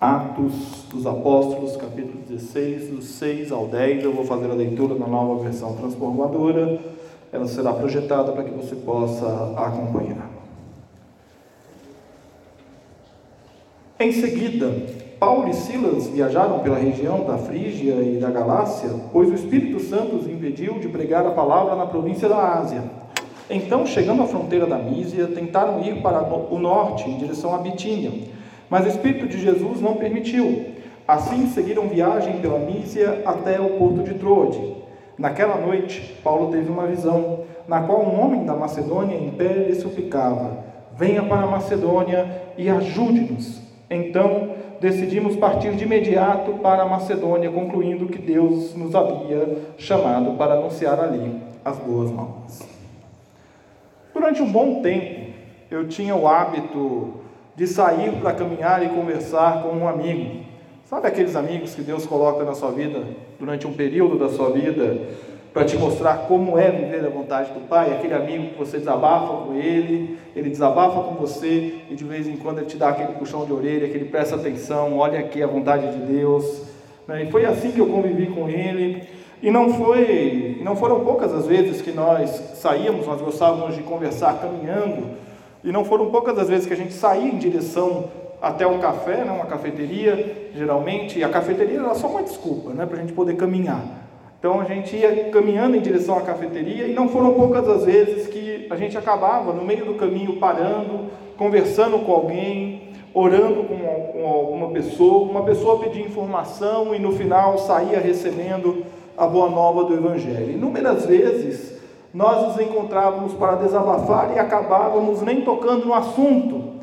Atos dos Apóstolos, capítulo 16, do 6 ao 10. Eu vou fazer a leitura na nova versão transformadora. Ela será projetada para que você possa acompanhar. Em seguida, Paulo e Silas viajaram pela região da Frígia e da Galácia, pois o Espírito Santo os impediu de pregar a palavra na província da Ásia. Então, chegando à fronteira da Mísia, tentaram ir para o norte, em direção a Bitínia mas o Espírito de Jesus não permitiu. Assim seguiram viagem pela Mísia até o porto de Troade. Naquela noite, Paulo teve uma visão, na qual um homem da Macedônia em pé lhe suplicava: Venha para a Macedônia e ajude-nos. Então, decidimos partir de imediato para a Macedônia, concluindo que Deus nos havia chamado para anunciar ali as boas novas. Durante um bom tempo, eu tinha o hábito de sair para caminhar e conversar com um amigo. Sabe aqueles amigos que Deus coloca na sua vida durante um período da sua vida para te mostrar como é viver a vontade do Pai? Aquele amigo que você desabafa com ele, ele desabafa com você e de vez em quando ele te dá aquele puxão de orelha, que ele presta atenção, olha aqui a vontade de Deus. Né? E foi assim que eu convivi com ele. E não foi, não foram poucas as vezes que nós saíamos, nós gostávamos de conversar caminhando e não foram poucas as vezes que a gente saía em direção até um café, né, uma cafeteria, geralmente, e a cafeteria era só uma desculpa né, para a gente poder caminhar. Então a gente ia caminhando em direção à cafeteria e não foram poucas as vezes que a gente acabava no meio do caminho parando, conversando com alguém, orando com, com alguma pessoa, uma pessoa pedia informação e no final saía recebendo a boa nova do Evangelho. Inúmeras vezes nós nos encontrávamos para desabafar e acabávamos nem tocando no assunto,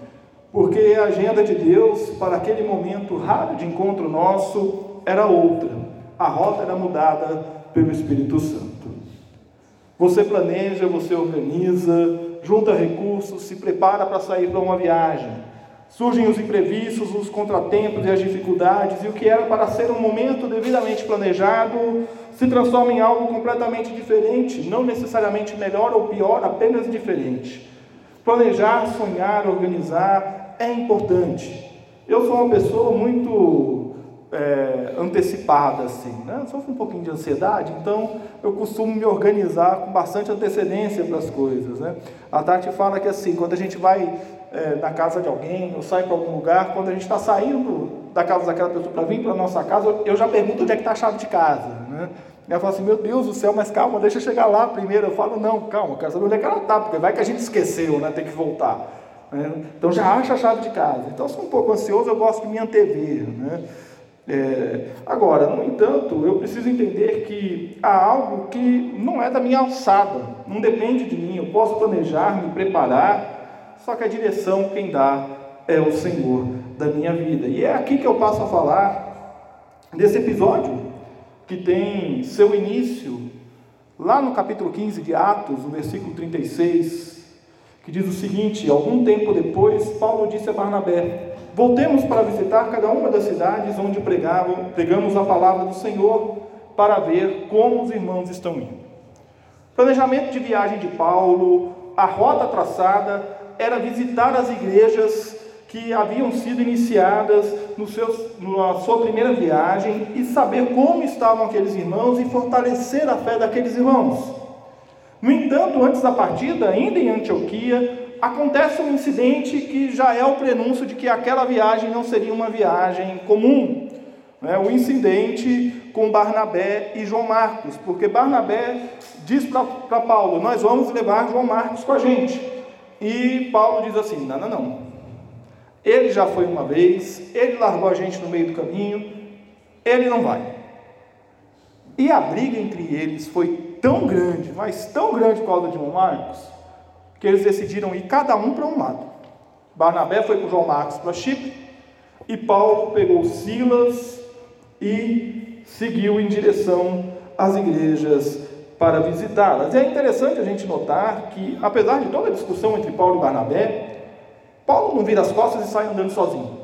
porque a agenda de Deus para aquele momento raro de encontro nosso era outra. A rota era mudada pelo Espírito Santo. Você planeja, você organiza, junta recursos, se prepara para sair para uma viagem. Surgem os imprevistos, os contratempos e as dificuldades, e o que era para ser um momento devidamente planejado se transforma em algo completamente diferente, não necessariamente melhor ou pior, apenas diferente. Planejar, sonhar, organizar é importante. Eu sou uma pessoa muito é, antecipada, assim, né? Sofro um pouquinho de ansiedade, então eu costumo me organizar com bastante antecedência para as coisas, né? A Tati fala que assim, quando a gente vai é, na casa de alguém ou sai para algum lugar, quando a gente está saindo da casa daquela pessoa para vir para nossa casa, eu já pergunto onde é que está a chave de casa, né? Ela fala assim, meu Deus do céu, mas calma, deixa eu chegar lá primeiro. Eu falo, não, calma, quero saber onde é que ela está, porque vai que a gente esqueceu, né? Tem que voltar. Né? Então já acha a chave de casa. Então, eu sou um pouco ansioso, eu gosto de me antever. Né? É, agora, no entanto, eu preciso entender que há algo que não é da minha alçada, não depende de mim. Eu posso planejar, me preparar, só que a direção quem dá é o Senhor da minha vida. E é aqui que eu passo a falar desse episódio que tem seu início lá no capítulo 15 de Atos, no versículo 36, que diz o seguinte: Algum tempo depois, Paulo disse a Barnabé: Voltemos para visitar cada uma das cidades onde pregavam, pregamos a palavra do Senhor, para ver como os irmãos estão indo. Planejamento de viagem de Paulo, a rota traçada era visitar as igrejas que haviam sido iniciadas no seu, na sua primeira viagem e saber como estavam aqueles irmãos e fortalecer a fé daqueles irmãos. No entanto, antes da partida, ainda em Antioquia, acontece um incidente que já é o prenúncio de que aquela viagem não seria uma viagem comum. Né? O incidente com Barnabé e João Marcos, porque Barnabé diz para Paulo: Nós vamos levar João Marcos com a gente. E Paulo diz assim: Não, não, não. Ele já foi uma vez, ele largou a gente no meio do caminho, ele não vai. E a briga entre eles foi tão grande, mas tão grande por causa de João Marcos, que eles decidiram ir cada um para um lado. Barnabé foi com João Marcos para Chipre e Paulo pegou Silas e seguiu em direção às igrejas para visitá-las. E é interessante a gente notar que, apesar de toda a discussão entre Paulo e Barnabé, Paulo não vira as costas e sai andando sozinho.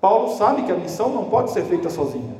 Paulo sabe que a missão não pode ser feita sozinho.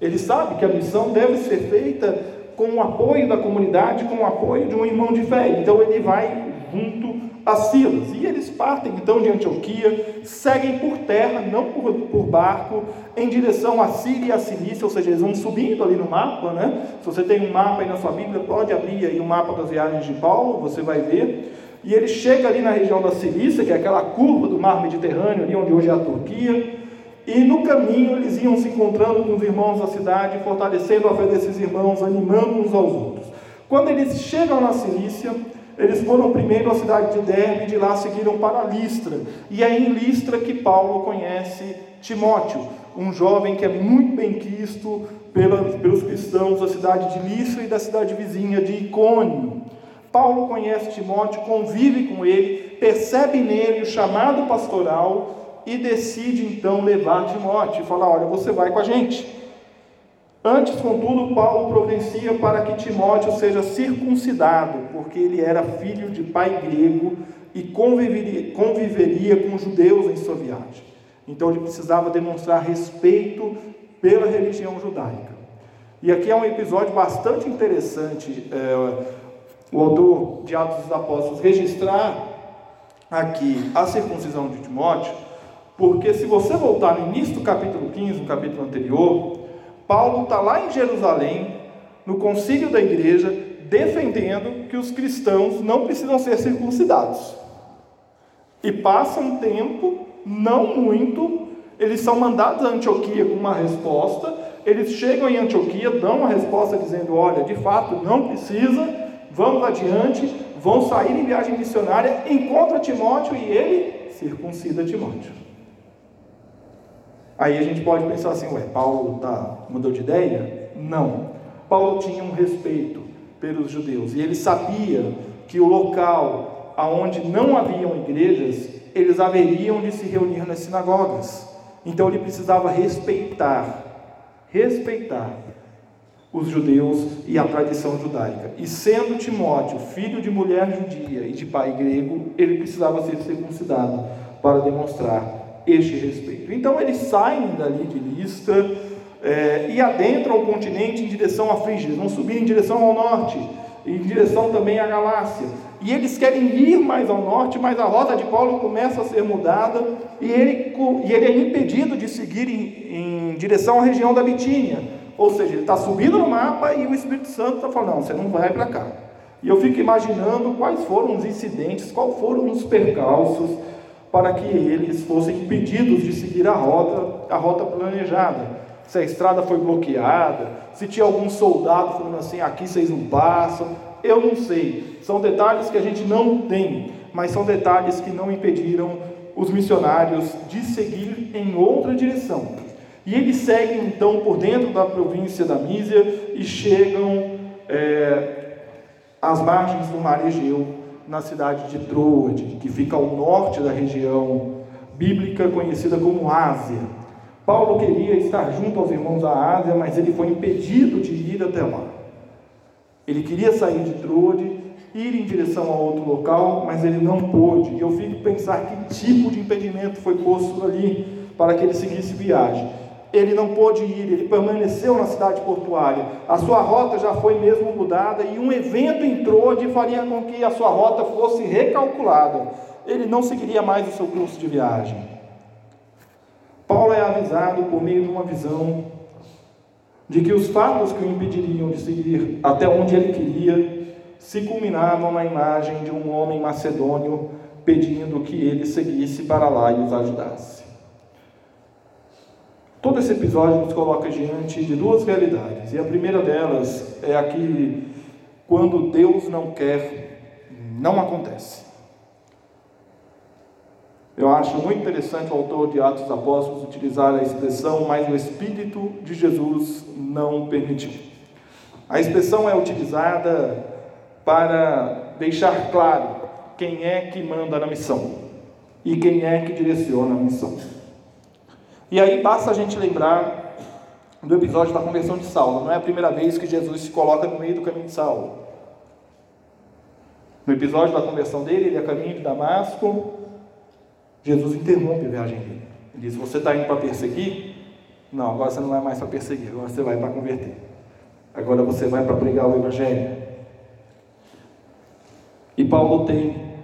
Ele sabe que a missão deve ser feita com o apoio da comunidade, com o apoio de um irmão de fé. Então ele vai junto a Silas. E eles partem então de Antioquia, seguem por terra, não por, por barco, em direção à Síria e à Cilícia, ou seja, eles vão subindo ali no mapa, né? Se você tem um mapa aí na sua Bíblia, pode abrir aí o mapa das viagens de Paulo, você vai ver. E ele chega ali na região da Cilícia, que é aquela curva do mar Mediterrâneo, ali onde hoje é a Turquia. E no caminho eles iam se encontrando com os irmãos da cidade, fortalecendo a fé desses irmãos, animando uns aos outros. Quando eles chegam na Cilícia, eles foram primeiro à cidade de Derbe de lá seguiram para Listra. E é em Listra que Paulo conhece Timóteo, um jovem que é muito bem quisto pelos cristãos da cidade de Listra e da cidade vizinha de Icônio. Paulo conhece Timóteo, convive com ele, percebe nele o chamado pastoral e decide então levar Timóteo e falar: Olha, você vai com a gente. Antes, contudo, Paulo providencia para que Timóteo seja circuncidado, porque ele era filho de pai grego e conviveria, conviveria com judeus em sua viagem. Então ele precisava demonstrar respeito pela religião judaica. E aqui é um episódio bastante interessante, é, o autor de Atos dos Apóstolos registrar aqui a circuncisão de Timóteo, porque se você voltar no início do capítulo 15, no capítulo anterior, Paulo está lá em Jerusalém, no concílio da igreja, defendendo que os cristãos não precisam ser circuncidados. E passa um tempo, não muito, eles são mandados a Antioquia com uma resposta, eles chegam em Antioquia, dão uma resposta dizendo: olha, de fato não precisa, vamos adiante, vão sair em viagem missionária, encontra Timóteo e ele circuncida Timóteo. Aí a gente pode pensar assim, ué, Paulo tá, mudou de ideia? Não. Paulo tinha um respeito pelos judeus e ele sabia que o local aonde não haviam igrejas, eles haveriam de se reunir nas sinagogas. Então ele precisava respeitar, respeitar os judeus e a tradição judaica. E sendo Timóteo filho de mulher judia e de pai grego, ele precisava ser circuncidado para demonstrar este respeito. Então eles saem dali de Listra é, e adentram o continente em direção à Frígia, vão subir em direção ao norte, em direção também à Galácia. E eles querem ir mais ao norte, mas a rota de Paulo começa a ser mudada e ele, e ele é impedido de seguir em, em direção à região da Bitínia. Ou seja, ele está subindo no mapa e o Espírito Santo está falando: não, você não vai para cá. E eu fico imaginando quais foram os incidentes, quais foram os percalços para que eles fossem impedidos de seguir a rota, a rota planejada. Se a estrada foi bloqueada, se tinha algum soldado falando assim, aqui vocês não passam, eu não sei. São detalhes que a gente não tem, mas são detalhes que não impediram os missionários de seguir em outra direção. E eles seguem então por dentro da província da Mísia e chegam é, às margens do mar Egeu, na cidade de Troade, que fica ao norte da região bíblica conhecida como Ásia. Paulo queria estar junto aos irmãos da Ásia, mas ele foi impedido de ir até lá. Ele queria sair de Troade, ir em direção a outro local, mas ele não pôde. E eu fico pensar que tipo de impedimento foi posto ali para que ele seguisse viagem ele não pôde ir, ele permaneceu na cidade portuária. A sua rota já foi mesmo mudada e um evento entrou de faria com que a sua rota fosse recalculada. Ele não seguiria mais o seu curso de viagem. Paulo é avisado por meio de uma visão de que os fatos que o impediriam de seguir até onde ele queria se culminavam na imagem de um homem macedônio pedindo que ele seguisse para lá e os ajudasse. Todo esse episódio nos coloca diante de duas realidades, e a primeira delas é a que, quando Deus não quer, não acontece. Eu acho muito interessante o autor de Atos dos Apóstolos utilizar a expressão, mas o Espírito de Jesus não permitiu. A expressão é utilizada para deixar claro quem é que manda na missão. e quem é que direciona a missão. E aí basta a gente lembrar do episódio da conversão de Saulo. Não é a primeira vez que Jesus se coloca no meio do caminho de Saulo. No episódio da conversão dele, ele é caminho de Damasco. Jesus interrompe a viagem dele. Ele diz: Você está indo para perseguir? Não, agora você não vai mais para perseguir, agora você vai para converter. Agora você vai para pregar o Evangelho. E Paulo tem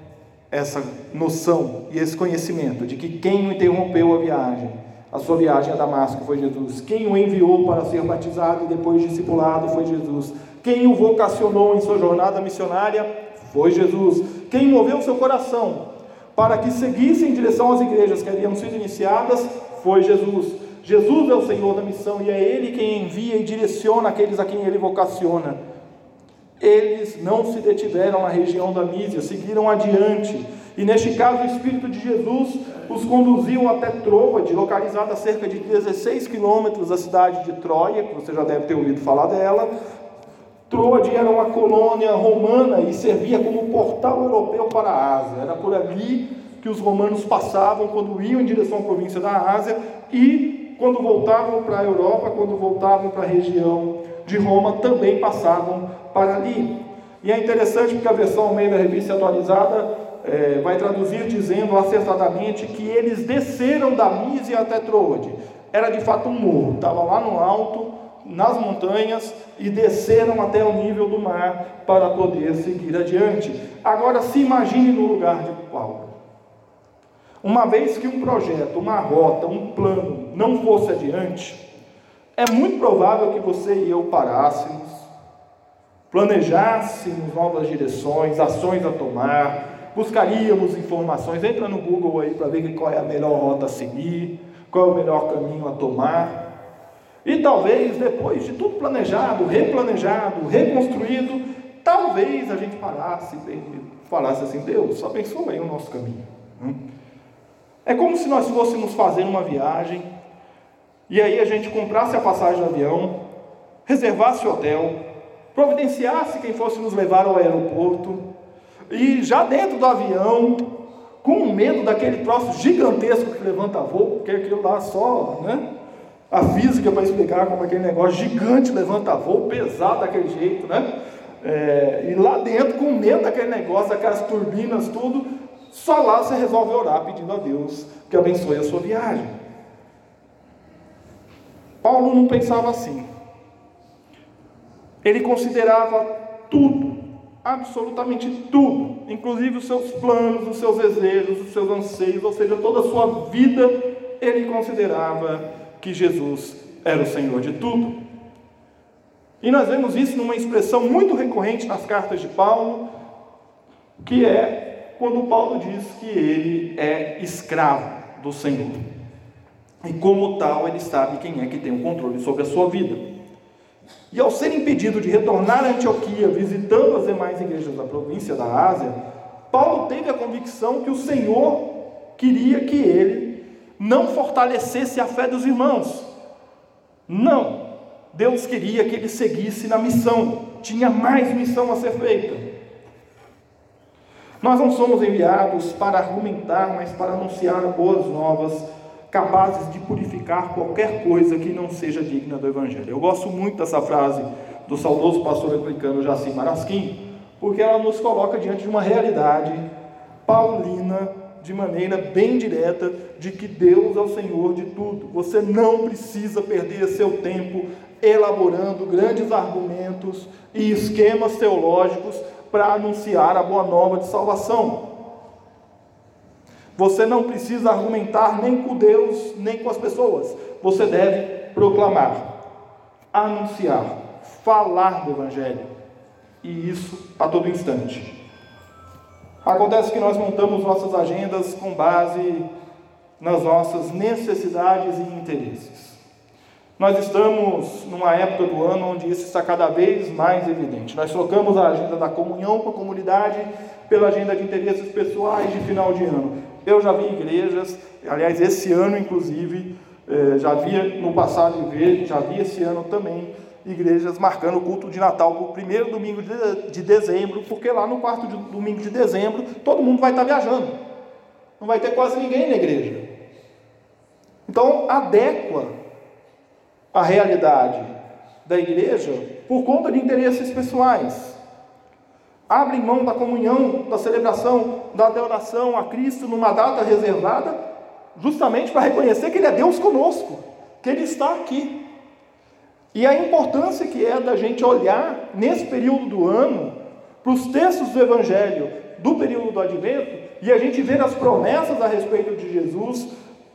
essa noção e esse conhecimento de que quem o interrompeu a viagem, a sua viagem a Damasco foi Jesus. Quem o enviou para ser batizado e depois discipulado foi Jesus. Quem o vocacionou em sua jornada missionária foi Jesus. Quem moveu seu coração para que seguisse em direção às igrejas que haviam sido iniciadas foi Jesus. Jesus é o Senhor da missão e é Ele quem envia e direciona aqueles a quem Ele vocaciona. Eles não se detiveram na região da Mísia, seguiram adiante. E neste caso, o Espírito de Jesus os conduziu até Troade, localizada a cerca de 16 quilômetros da cidade de Troia, que você já deve ter ouvido falar dela. Troade era uma colônia romana e servia como portal europeu para a Ásia. Era por ali que os romanos passavam quando iam em direção à província da Ásia e quando voltavam para a Europa, quando voltavam para a região de Roma, também passavam para ali. E é interessante porque a versão meio da revista atualizada é, vai traduzir dizendo acertadamente que eles desceram da Mísia até Troade. Era de fato um morro, estava lá no alto, nas montanhas, e desceram até o nível do mar para poder seguir adiante. Agora se imagine no lugar de Paulo. Uma vez que um projeto, uma rota, um plano não fosse adiante, é muito provável que você e eu parássemos, planejássemos novas direções, ações a tomar, buscaríamos informações. Entra no Google aí para ver qual é a melhor rota a seguir, qual é o melhor caminho a tomar. E talvez depois de tudo planejado, replanejado, reconstruído, talvez a gente parasse e falasse assim: Deus, abençoa aí o nosso caminho. Hum? É como se nós fôssemos fazer uma viagem e aí a gente comprasse a passagem do avião, reservasse o hotel, providenciasse quem fosse nos levar ao aeroporto, e já dentro do avião, com medo daquele troço gigantesco que levanta voo, porque aquilo lá só, né? A física para explicar como aquele negócio gigante levanta voo, pesado daquele jeito, né? É, e lá dentro, com medo daquele negócio, daquelas turbinas, tudo, só lá você resolve orar pedindo a Deus que abençoe a sua viagem. Paulo não pensava assim. Ele considerava tudo, absolutamente tudo, inclusive os seus planos, os seus desejos, os seus anseios, ou seja, toda a sua vida, ele considerava que Jesus era o Senhor de tudo. E nós vemos isso numa expressão muito recorrente nas cartas de Paulo, que é quando Paulo diz que ele é escravo do Senhor. E como tal, ele sabe quem é que tem o controle sobre a sua vida. E ao ser impedido de retornar a Antioquia, visitando as demais igrejas da província da Ásia, Paulo teve a convicção que o Senhor queria que ele não fortalecesse a fé dos irmãos. Não. Deus queria que ele seguisse na missão. Tinha mais missão a ser feita. Nós não somos enviados para argumentar, mas para anunciar boas novas capazes de purificar qualquer coisa que não seja digna do Evangelho. Eu gosto muito dessa frase do saudoso pastor anglicano Jacim Marasquim, porque ela nos coloca diante de uma realidade paulina, de maneira bem direta, de que Deus é o Senhor de tudo. Você não precisa perder seu tempo elaborando grandes argumentos e esquemas teológicos para anunciar a boa nova de salvação. Você não precisa argumentar nem com Deus, nem com as pessoas. Você deve proclamar, anunciar, falar do Evangelho. E isso a todo instante. Acontece que nós montamos nossas agendas com base nas nossas necessidades e interesses. Nós estamos numa época do ano onde isso está cada vez mais evidente. Nós trocamos a agenda da comunhão com a comunidade pela agenda de interesses pessoais de final de ano. Eu já vi igrejas, aliás, esse ano inclusive, eh, já vi no passado e já vi esse ano também, igrejas marcando o culto de Natal para o primeiro domingo de dezembro, porque lá no quarto domingo de dezembro todo mundo vai estar viajando. não vai ter quase ninguém na igreja. Então, adequa a realidade da igreja por conta de interesses pessoais. Abre mão da comunhão, da celebração, da adoração a Cristo numa data reservada, justamente para reconhecer que Ele é Deus conosco, que Ele está aqui. E a importância que é da gente olhar nesse período do ano para os textos do Evangelho do período do Advento e a gente ver as promessas a respeito de Jesus,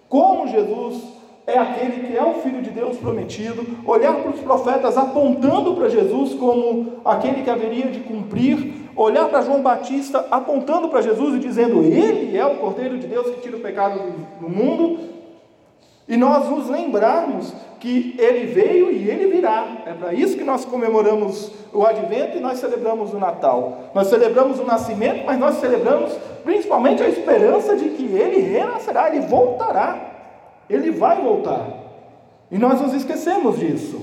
como Jesus é aquele que é o Filho de Deus prometido, olhar para os profetas apontando para Jesus como aquele que haveria de cumprir, olhar para João Batista apontando para Jesus e dizendo: Ele é o Cordeiro de Deus que tira o pecado do mundo, e nós nos lembrarmos que ele veio e ele virá. É para isso que nós comemoramos o advento e nós celebramos o Natal. Nós celebramos o nascimento, mas nós celebramos principalmente a esperança de que ele renascerá, ele voltará. Ele vai voltar. E nós nos esquecemos disso.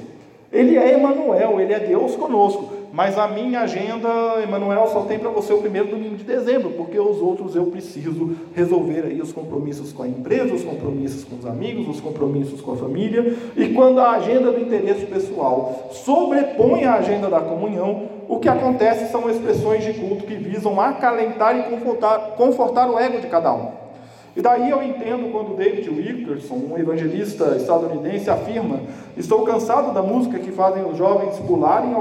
Ele é Emanuel, ele é Deus conosco. Mas a minha agenda, Emanuel, só tem para você o primeiro domingo de dezembro, porque os outros eu preciso resolver aí os compromissos com a empresa, os compromissos com os amigos, os compromissos com a família. E quando a agenda do interesse pessoal sobrepõe a agenda da comunhão, o que acontece são expressões de culto que visam acalentar e confortar, confortar o ego de cada um. E daí eu entendo quando David Wilkerson, um evangelista estadunidense, afirma: Estou cansado da música que fazem os jovens pularem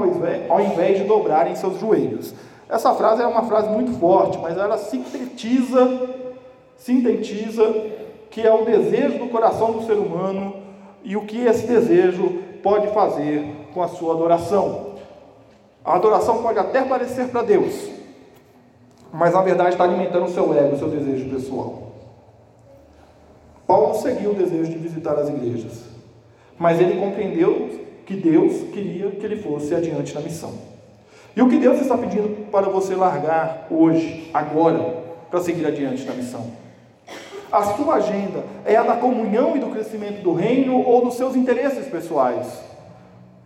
ao invés de dobrarem seus joelhos. Essa frase é uma frase muito forte, mas ela sintetiza, sintetiza que é o desejo do coração do ser humano e o que esse desejo pode fazer com a sua adoração. A adoração pode até parecer para Deus, mas na verdade está alimentando o seu ego, o seu desejo pessoal. Paulo seguiu o desejo de visitar as igrejas, mas ele compreendeu que Deus queria que ele fosse adiante na missão. E o que Deus está pedindo para você largar hoje, agora, para seguir adiante na missão? A sua agenda é a da comunhão e do crescimento do reino ou dos seus interesses pessoais?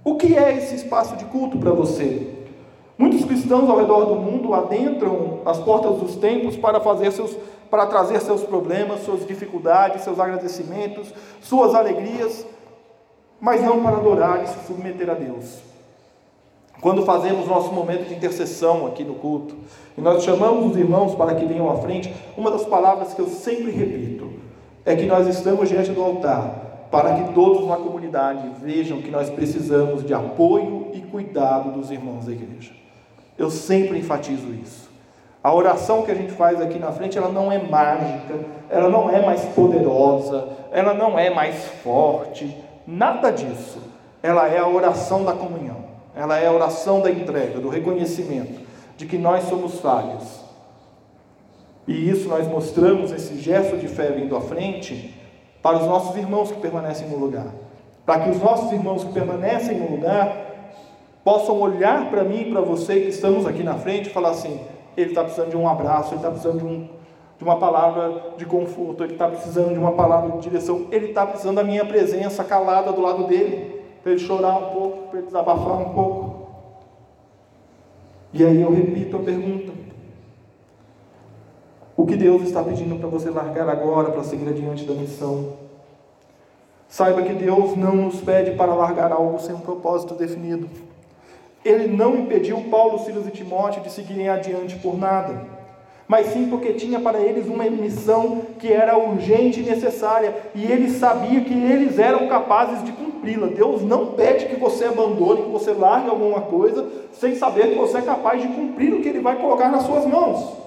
O que é esse espaço de culto para você? Muitos cristãos ao redor do mundo adentram as portas dos templos para fazer seus para trazer seus problemas, suas dificuldades, seus agradecimentos, suas alegrias, mas não para adorar e se submeter a Deus. Quando fazemos nosso momento de intercessão aqui no culto, e nós chamamos os irmãos para que venham à frente, uma das palavras que eu sempre repito é que nós estamos diante do altar para que todos na comunidade vejam que nós precisamos de apoio e cuidado dos irmãos da igreja. Eu sempre enfatizo isso. A oração que a gente faz aqui na frente, ela não é mágica, ela não é mais poderosa, ela não é mais forte, nada disso. Ela é a oração da comunhão, ela é a oração da entrega, do reconhecimento de que nós somos falhos. E isso nós mostramos esse gesto de fé vindo à frente para os nossos irmãos que permanecem no lugar. Para que os nossos irmãos que permanecem no lugar possam olhar para mim e para você que estamos aqui na frente e falar assim: ele está precisando de um abraço, ele está precisando de, um, de uma palavra de conforto, ele está precisando de uma palavra de direção, ele está precisando da minha presença calada do lado dele, para ele chorar um pouco, para ele desabafar um pouco. E aí eu repito a pergunta: o que Deus está pedindo para você largar agora para seguir adiante da missão? Saiba que Deus não nos pede para largar algo sem um propósito definido. Ele não impediu Paulo, Silas e Timóteo de seguirem adiante por nada, mas sim porque tinha para eles uma missão que era urgente e necessária, e ele sabia que eles eram capazes de cumpri-la. Deus não pede que você abandone, que você largue alguma coisa, sem saber que você é capaz de cumprir o que ele vai colocar nas suas mãos.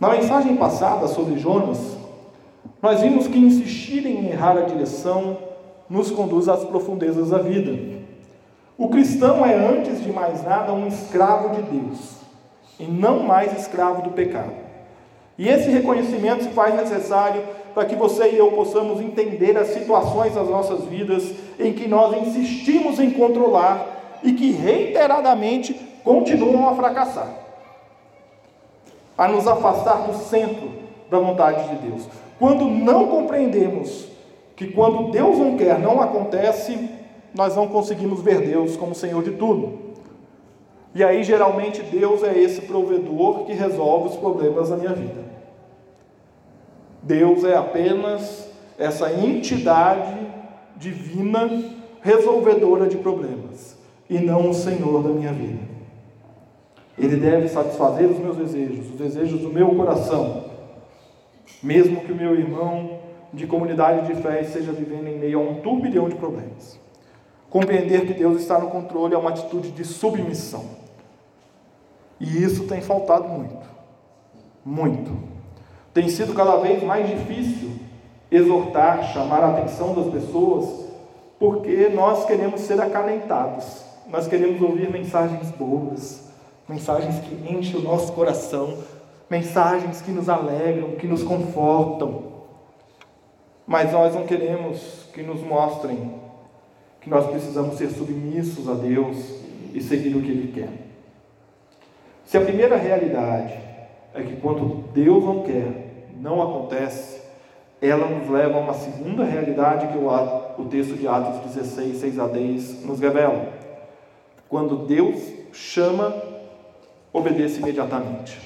Na mensagem passada sobre Jonas, nós vimos que insistir em errar a direção nos conduz às profundezas da vida. O cristão é, antes de mais nada, um escravo de Deus e não mais escravo do pecado. E esse reconhecimento se faz necessário para que você e eu possamos entender as situações das nossas vidas em que nós insistimos em controlar e que reiteradamente continuam a fracassar, a nos afastar do centro da vontade de Deus. Quando não compreendemos que quando Deus não quer, não acontece, nós não conseguimos ver Deus como Senhor de tudo. E aí, geralmente, Deus é esse provedor que resolve os problemas da minha vida. Deus é apenas essa entidade divina resolvedora de problemas e não o Senhor da minha vida. Ele deve satisfazer os meus desejos, os desejos do meu coração, mesmo que o meu irmão de comunidade de fé esteja vivendo em meio a um turbilhão de problemas. Compreender que Deus está no controle é uma atitude de submissão. E isso tem faltado muito. Muito. Tem sido cada vez mais difícil exortar, chamar a atenção das pessoas, porque nós queremos ser acalentados. Nós queremos ouvir mensagens boas, mensagens que enchem o nosso coração, mensagens que nos alegram, que nos confortam. Mas nós não queremos que nos mostrem que nós precisamos ser submissos a Deus e seguir o que Ele quer. Se a primeira realidade é que quando Deus não quer, não acontece, ela nos leva a uma segunda realidade que o, texto de Atos 16, 6 a 10 nos revela. Quando Deus chama, obedeça imediatamente.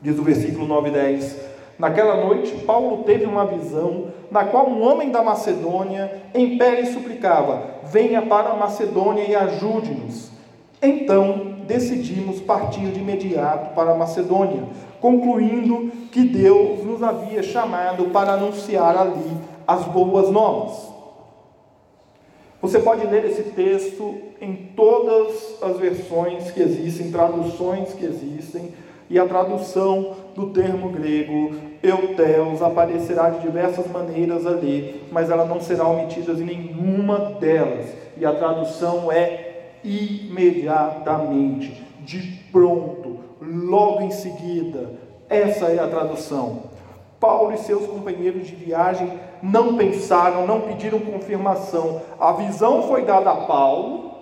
Diz o versículo 9 e 10: Naquela noite, Paulo teve uma visão, na qual um homem da Macedônia, em pé, lhe suplicava: Venha para a Macedônia e ajude-nos. Então decidimos partir de imediato para a Macedônia, concluindo que Deus nos havia chamado para anunciar ali as boas novas. Você pode ler esse texto em todas as versões que existem, traduções que existem, e a tradução do termo grego euteus aparecerá de diversas maneiras ali, mas ela não será omitida em nenhuma delas. E a tradução é imediatamente, de pronto, logo em seguida. Essa é a tradução. Paulo e seus companheiros de viagem não pensaram, não pediram confirmação. A visão foi dada a Paulo,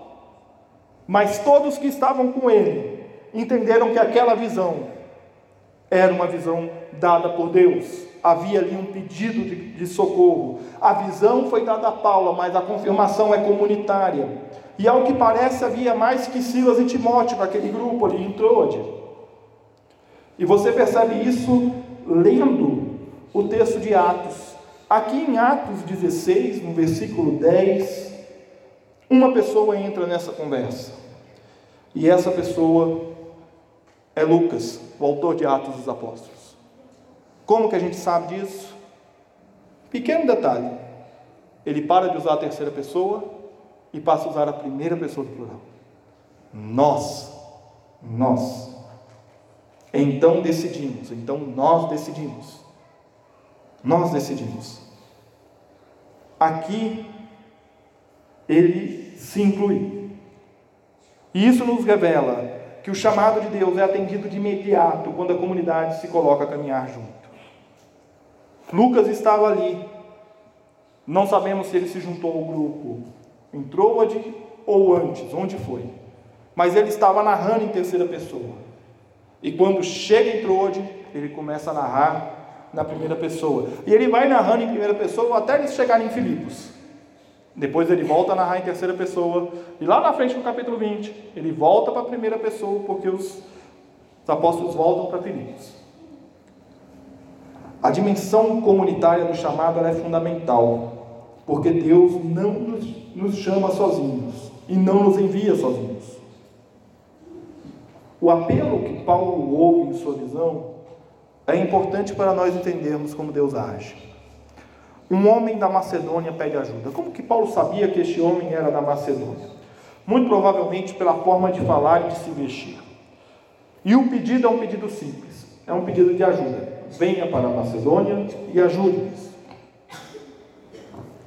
mas todos que estavam com ele entenderam que aquela visão era uma visão dada por Deus. Havia ali um pedido de, de socorro. A visão foi dada a Paulo, mas a confirmação é comunitária. E ao que parece, havia mais que Silas e Timóteo naquele grupo ali em Troade. E você percebe isso lendo o texto de Atos. Aqui em Atos 16, no versículo 10, uma pessoa entra nessa conversa. E essa pessoa é Lucas, o autor de Atos dos Apóstolos. Como que a gente sabe disso? Pequeno detalhe. Ele para de usar a terceira pessoa e passa a usar a primeira pessoa do plural. Nós. Nós. Então decidimos. Então nós decidimos. Nós decidimos. Aqui ele se inclui. E isso nos revela que o chamado de Deus é atendido de imediato quando a comunidade se coloca a caminhar junto. Lucas estava ali. Não sabemos se ele se juntou ao grupo em Troade ou antes, onde foi. Mas ele estava narrando em terceira pessoa. E quando chega em Troade, ele começa a narrar na primeira pessoa. E ele vai narrando em primeira pessoa até eles chegarem em Filipos. Depois ele volta a narrar em terceira pessoa. E lá na frente, no capítulo 20, ele volta para a primeira pessoa, porque os, os apóstolos voltam para Filipos. A dimensão comunitária do chamado é fundamental, porque Deus não nos, nos chama sozinhos e não nos envia sozinhos. O apelo que Paulo ouve em sua visão é importante para nós entendermos como Deus age. Um homem da Macedônia pede ajuda. Como que Paulo sabia que este homem era da Macedônia? Muito provavelmente pela forma de falar e de se vestir. E o pedido é um pedido simples, é um pedido de ajuda. Venha para a Macedônia e ajude-nos.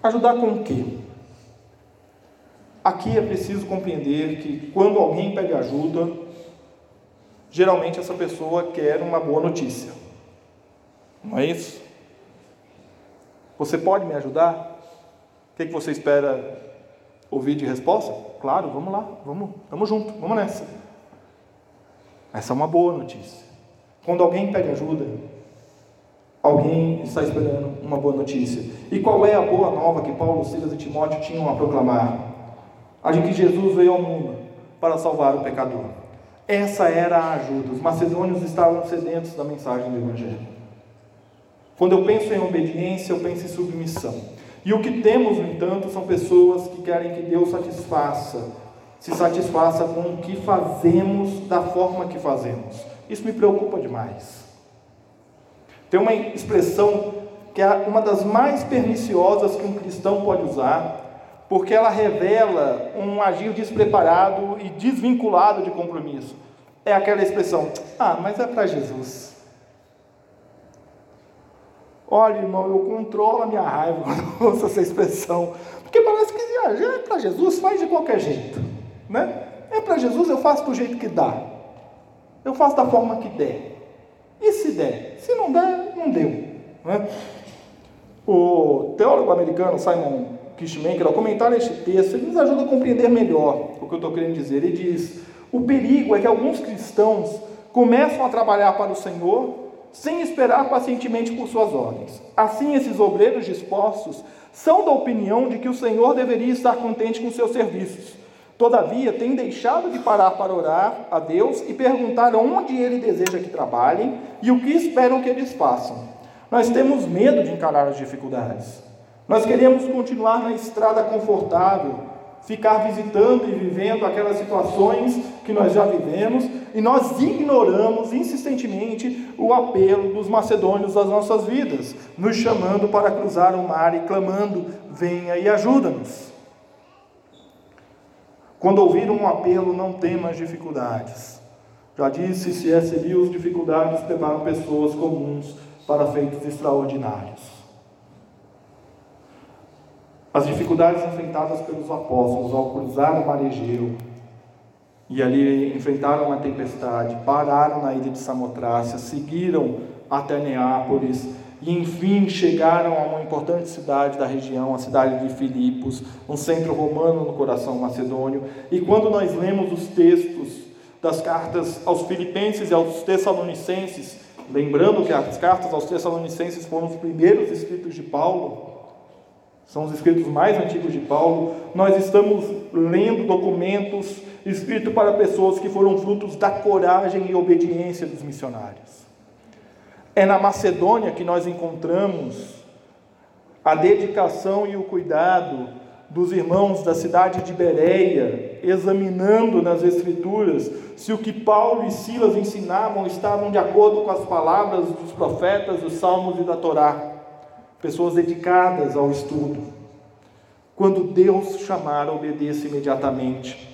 Ajudar com o quê? Aqui é preciso compreender que quando alguém pede ajuda, geralmente essa pessoa quer uma boa notícia. Não é isso? Você pode me ajudar? O que, que você espera ouvir de resposta? Claro, vamos lá, vamos, vamos junto, vamos nessa. Essa é uma boa notícia. Quando alguém pede ajuda, alguém está esperando uma boa notícia. E qual é a boa nova que Paulo, Silas e Timóteo tinham a proclamar? A de que Jesus veio ao mundo para salvar o pecador. Essa era a ajuda. Os macedônios estavam sedentos da mensagem do Evangelho. Quando eu penso em obediência, eu penso em submissão. E o que temos, no entanto, são pessoas que querem que Deus satisfaça, se satisfaça com o que fazemos da forma que fazemos. Isso me preocupa demais. Tem uma expressão que é uma das mais perniciosas que um cristão pode usar, porque ela revela um agir despreparado e desvinculado de compromisso. É aquela expressão: ah, mas é para Jesus. Olha, irmão, eu controlo a minha raiva quando ouço essa expressão, porque parece que ah, é para Jesus, faz de qualquer jeito, né? É para Jesus, eu faço do jeito que dá, eu faço da forma que der. E se der? Se não der, não deu. Né? O teólogo americano Simon Kishmaker, ao comentar este texto, ele nos ajuda a compreender melhor o que eu estou querendo dizer. Ele diz: o perigo é que alguns cristãos começam a trabalhar para o Senhor sem esperar pacientemente por suas ordens. Assim, esses obreiros dispostos são da opinião de que o Senhor deveria estar contente com seus serviços. Todavia, têm deixado de parar para orar a Deus e perguntar onde Ele deseja que trabalhem e o que esperam que eles façam. Nós temos medo de encarar as dificuldades. Nós queremos continuar na estrada confortável, ficar visitando e vivendo aquelas situações que nós já vivemos, e nós ignoramos insistentemente o apelo dos macedônios das nossas vidas, nos chamando para cruzar o mar e clamando: venha e ajuda-nos. Quando ouvir um apelo, não tema as dificuldades. Já disse C.S. Lewis, dificuldades preparam pessoas comuns para feitos extraordinários. As dificuldades enfrentadas pelos apóstolos ao cruzar o mar Egeu e ali enfrentaram uma tempestade, pararam na ilha de Samotrácia, seguiram até Neápolis e enfim chegaram a uma importante cidade da região, a cidade de Filipos, um centro romano no coração macedônio. E quando nós lemos os textos das cartas aos Filipenses e aos Tessalonicenses, lembrando que as cartas aos Tessalonicenses foram os primeiros escritos de Paulo, são os escritos mais antigos de Paulo. Nós estamos lendo documentos escritos para pessoas que foram frutos da coragem e obediência dos missionários. É na Macedônia que nós encontramos a dedicação e o cuidado dos irmãos da cidade de Bereia, examinando nas Escrituras se o que Paulo e Silas ensinavam estavam de acordo com as palavras dos profetas, dos salmos e da Torá pessoas dedicadas ao estudo. Quando Deus chamar, obedeça imediatamente.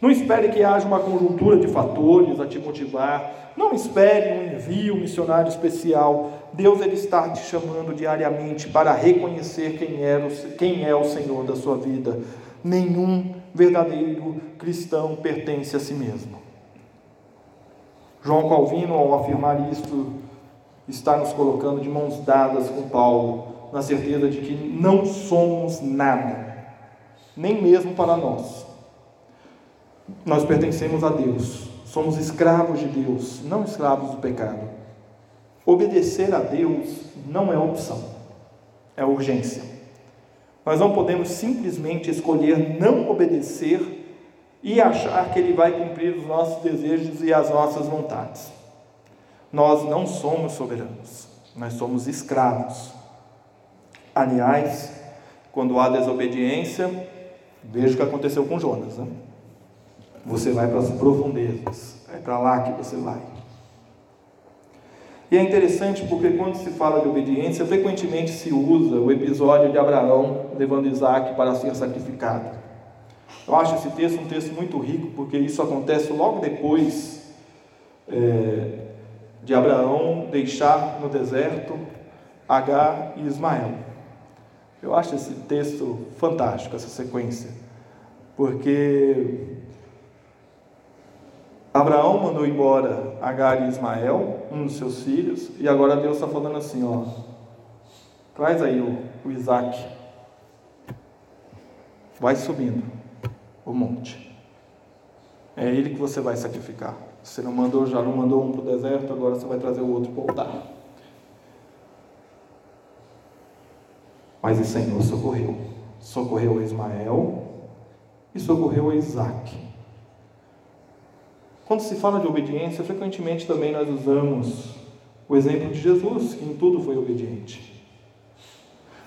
Não espere que haja uma conjuntura de fatores a te motivar. Não espere um envio missionário especial. Deus ele está te chamando diariamente para reconhecer quem é, o, quem é o Senhor da sua vida. Nenhum verdadeiro cristão pertence a si mesmo. João Calvino, ao afirmar isto, está nos colocando de mãos dadas com Paulo, na certeza de que não somos nada, nem mesmo para nós. Nós pertencemos a Deus, somos escravos de Deus, não escravos do pecado. Obedecer a Deus não é opção, é urgência. Nós não podemos simplesmente escolher não obedecer e achar que Ele vai cumprir os nossos desejos e as nossas vontades. Nós não somos soberanos, nós somos escravos. Aliás, quando há desobediência, veja o que aconteceu com Jonas. Né? Você vai para as profundezas, é para lá que você vai. E é interessante porque quando se fala de obediência, frequentemente se usa o episódio de Abraão levando Isaac para ser sacrificado. Eu acho esse texto um texto muito rico, porque isso acontece logo depois é, de Abraão deixar no deserto Agar e Ismael. Eu acho esse texto fantástico, essa sequência, porque Abraão mandou embora Agar e Ismael, um dos seus filhos, e agora Deus está falando assim: ó, traz aí o, o Isaac, vai subindo o monte, é ele que você vai sacrificar. Você não mandou, já não mandou um para o deserto, agora você vai trazer o outro para o altar. Mas o Senhor socorreu. Socorreu a Ismael e socorreu a Isaac. Quando se fala de obediência, frequentemente também nós usamos o exemplo de Jesus, que em tudo foi obediente.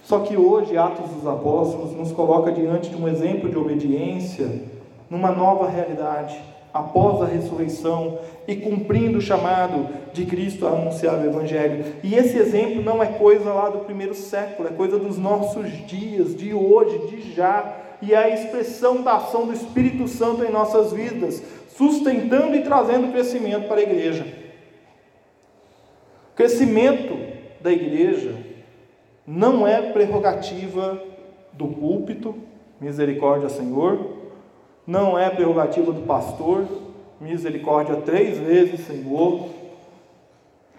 Só que hoje, Atos dos Apóstolos nos coloca diante de um exemplo de obediência numa nova realidade, após a ressurreição e cumprindo o chamado de Cristo a anunciar o Evangelho. E esse exemplo não é coisa lá do primeiro século, é coisa dos nossos dias, de hoje, de já, e é a expressão da ação do Espírito Santo em nossas vidas, sustentando e trazendo crescimento para a igreja. O crescimento da igreja não é prerrogativa do púlpito, misericórdia, Senhor, não é prerrogativa do pastor, misericórdia três vezes, Senhor.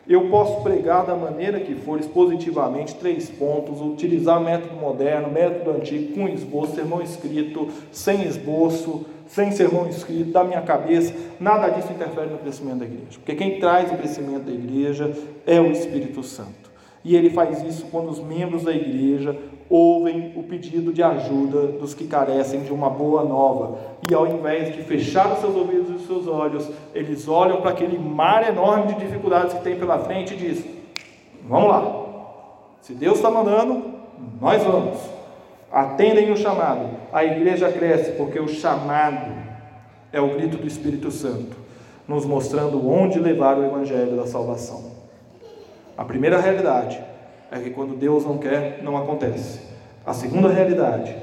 Eu posso pregar da maneira que for, expositivamente, três pontos, utilizar método moderno, método antigo, com esboço, sermão escrito, sem esboço, sem sermão escrito, da minha cabeça, nada disso interfere no crescimento da igreja, porque quem traz o crescimento da igreja é o Espírito Santo. E ele faz isso quando os membros da igreja ouvem o pedido de ajuda dos que carecem de uma boa nova. E ao invés de fechar os seus ouvidos e os seus olhos, eles olham para aquele mar enorme de dificuldades que tem pela frente e dizem: Vamos lá. Se Deus está mandando, nós vamos. Atendem o chamado. A igreja cresce porque o chamado é o grito do Espírito Santo, nos mostrando onde levar o evangelho da salvação. A primeira realidade é que quando Deus não quer, não acontece. A segunda realidade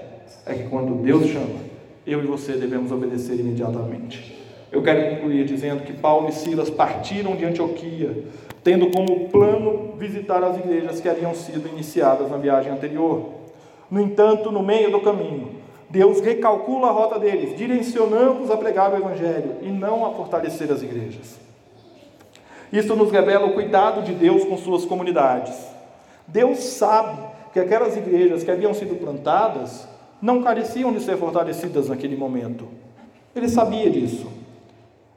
é que quando Deus chama, eu e você devemos obedecer imediatamente. Eu quero concluir dizendo que Paulo e Silas partiram de Antioquia, tendo como plano visitar as igrejas que haviam sido iniciadas na viagem anterior. No entanto, no meio do caminho, Deus recalcula a rota deles, direcionando-os a pregar o Evangelho e não a fortalecer as igrejas. Isso nos revela o cuidado de Deus com suas comunidades. Deus sabe que aquelas igrejas que haviam sido plantadas não careciam de ser fortalecidas naquele momento. Ele sabia disso.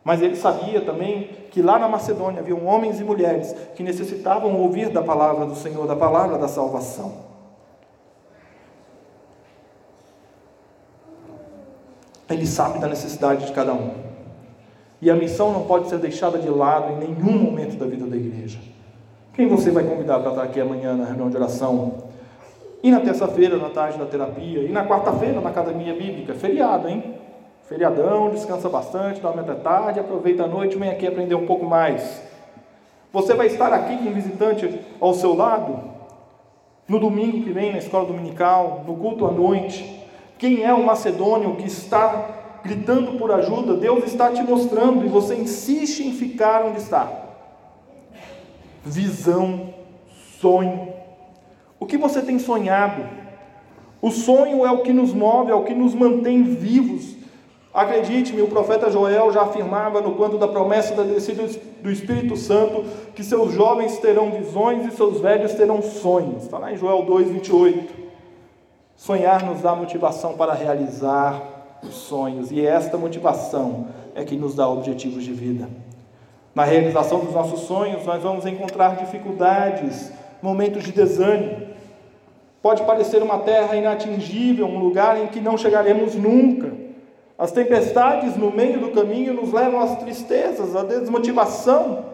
Mas ele sabia também que lá na Macedônia haviam homens e mulheres que necessitavam ouvir da palavra do Senhor, da palavra da salvação. Ele sabe da necessidade de cada um. E a missão não pode ser deixada de lado em nenhum momento da vida da igreja. Quem você vai convidar para estar aqui amanhã na reunião de oração? E na terça-feira, na tarde da terapia? E na quarta-feira, na academia bíblica? Feriado, hein? Feriadão, descansa bastante, dorme até tarde, aproveita a noite, vem aqui aprender um pouco mais. Você vai estar aqui com um visitante ao seu lado? No domingo que vem, na escola dominical, no culto à noite? Quem é o macedônio que está gritando por ajuda, Deus está te mostrando e você insiste em ficar onde está. Visão, sonho. O que você tem sonhado? O sonho é o que nos move, é o que nos mantém vivos. Acredite-me, o profeta Joel já afirmava no quanto da promessa da descida do Espírito Santo que seus jovens terão visões e seus velhos terão sonhos. Está lá em Joel 2, 28. Sonhar nos dá motivação para realizar, os sonhos, e esta motivação é que nos dá objetivos de vida. Na realização dos nossos sonhos, nós vamos encontrar dificuldades, momentos de desânimo. Pode parecer uma terra inatingível, um lugar em que não chegaremos nunca. As tempestades no meio do caminho nos levam às tristezas, à desmotivação.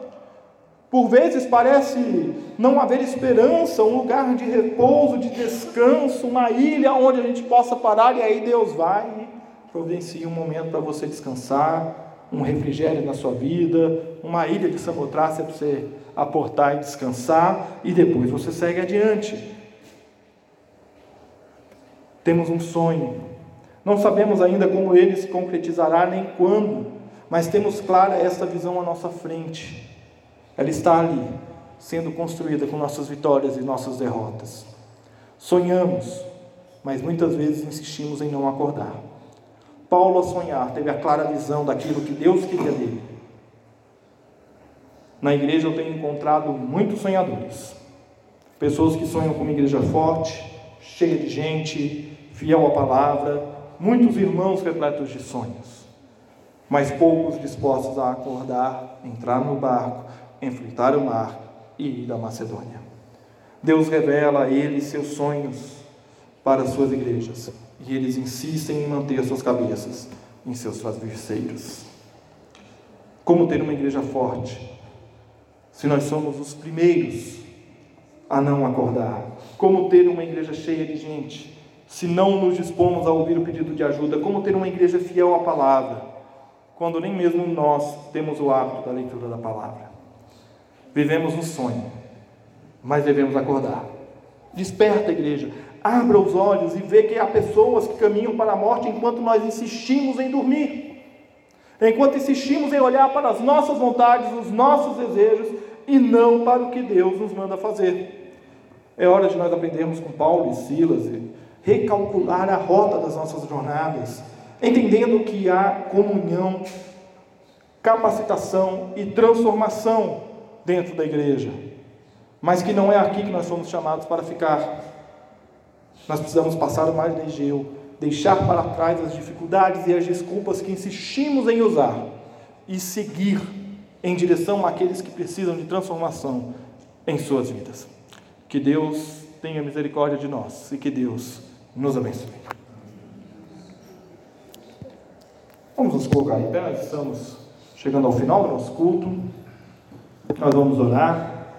Por vezes parece não haver esperança, um lugar de repouso, de descanso, uma ilha onde a gente possa parar e aí Deus vai providencie um momento para você descansar, um refrigério na sua vida, uma ilha de Samotrácia para você aportar e descansar, e depois você segue adiante. Temos um sonho, não sabemos ainda como ele se concretizará nem quando, mas temos clara essa visão à nossa frente. Ela está ali, sendo construída com nossas vitórias e nossas derrotas. Sonhamos, mas muitas vezes insistimos em não acordar. Paulo, ao sonhar, teve a clara visão daquilo que Deus queria dele. Na igreja eu tenho encontrado muitos sonhadores, pessoas que sonham com uma igreja forte, cheia de gente, fiel à palavra, muitos irmãos repletos de sonhos, mas poucos dispostos a acordar, entrar no barco, enfrentar o mar e ir à Macedônia. Deus revela a eles seus sonhos para as suas igrejas e eles insistem em manter suas cabeças em seus travesseiros. Como ter uma igreja forte? Se nós somos os primeiros a não acordar. Como ter uma igreja cheia de gente? Se não nos dispomos a ouvir o pedido de ajuda. Como ter uma igreja fiel à palavra? Quando nem mesmo nós temos o hábito da leitura da palavra. Vivemos um sonho, mas devemos acordar. Desperta, igreja. Abra os olhos e vê que há pessoas que caminham para a morte enquanto nós insistimos em dormir. Enquanto insistimos em olhar para as nossas vontades, os nossos desejos e não para o que Deus nos manda fazer. É hora de nós aprendermos com Paulo e Silas e recalcular a rota das nossas jornadas, entendendo que há comunhão, capacitação e transformação dentro da igreja, mas que não é aqui que nós somos chamados para ficar. Nós precisamos passar o mar de Egeu, deixar para trás as dificuldades e as desculpas que insistimos em usar e seguir em direção àqueles que precisam de transformação em suas vidas. Que Deus tenha misericórdia de nós e que Deus nos abençoe. Vamos nos colocar em pé, nós estamos chegando ao final do nosso culto. Nós vamos orar.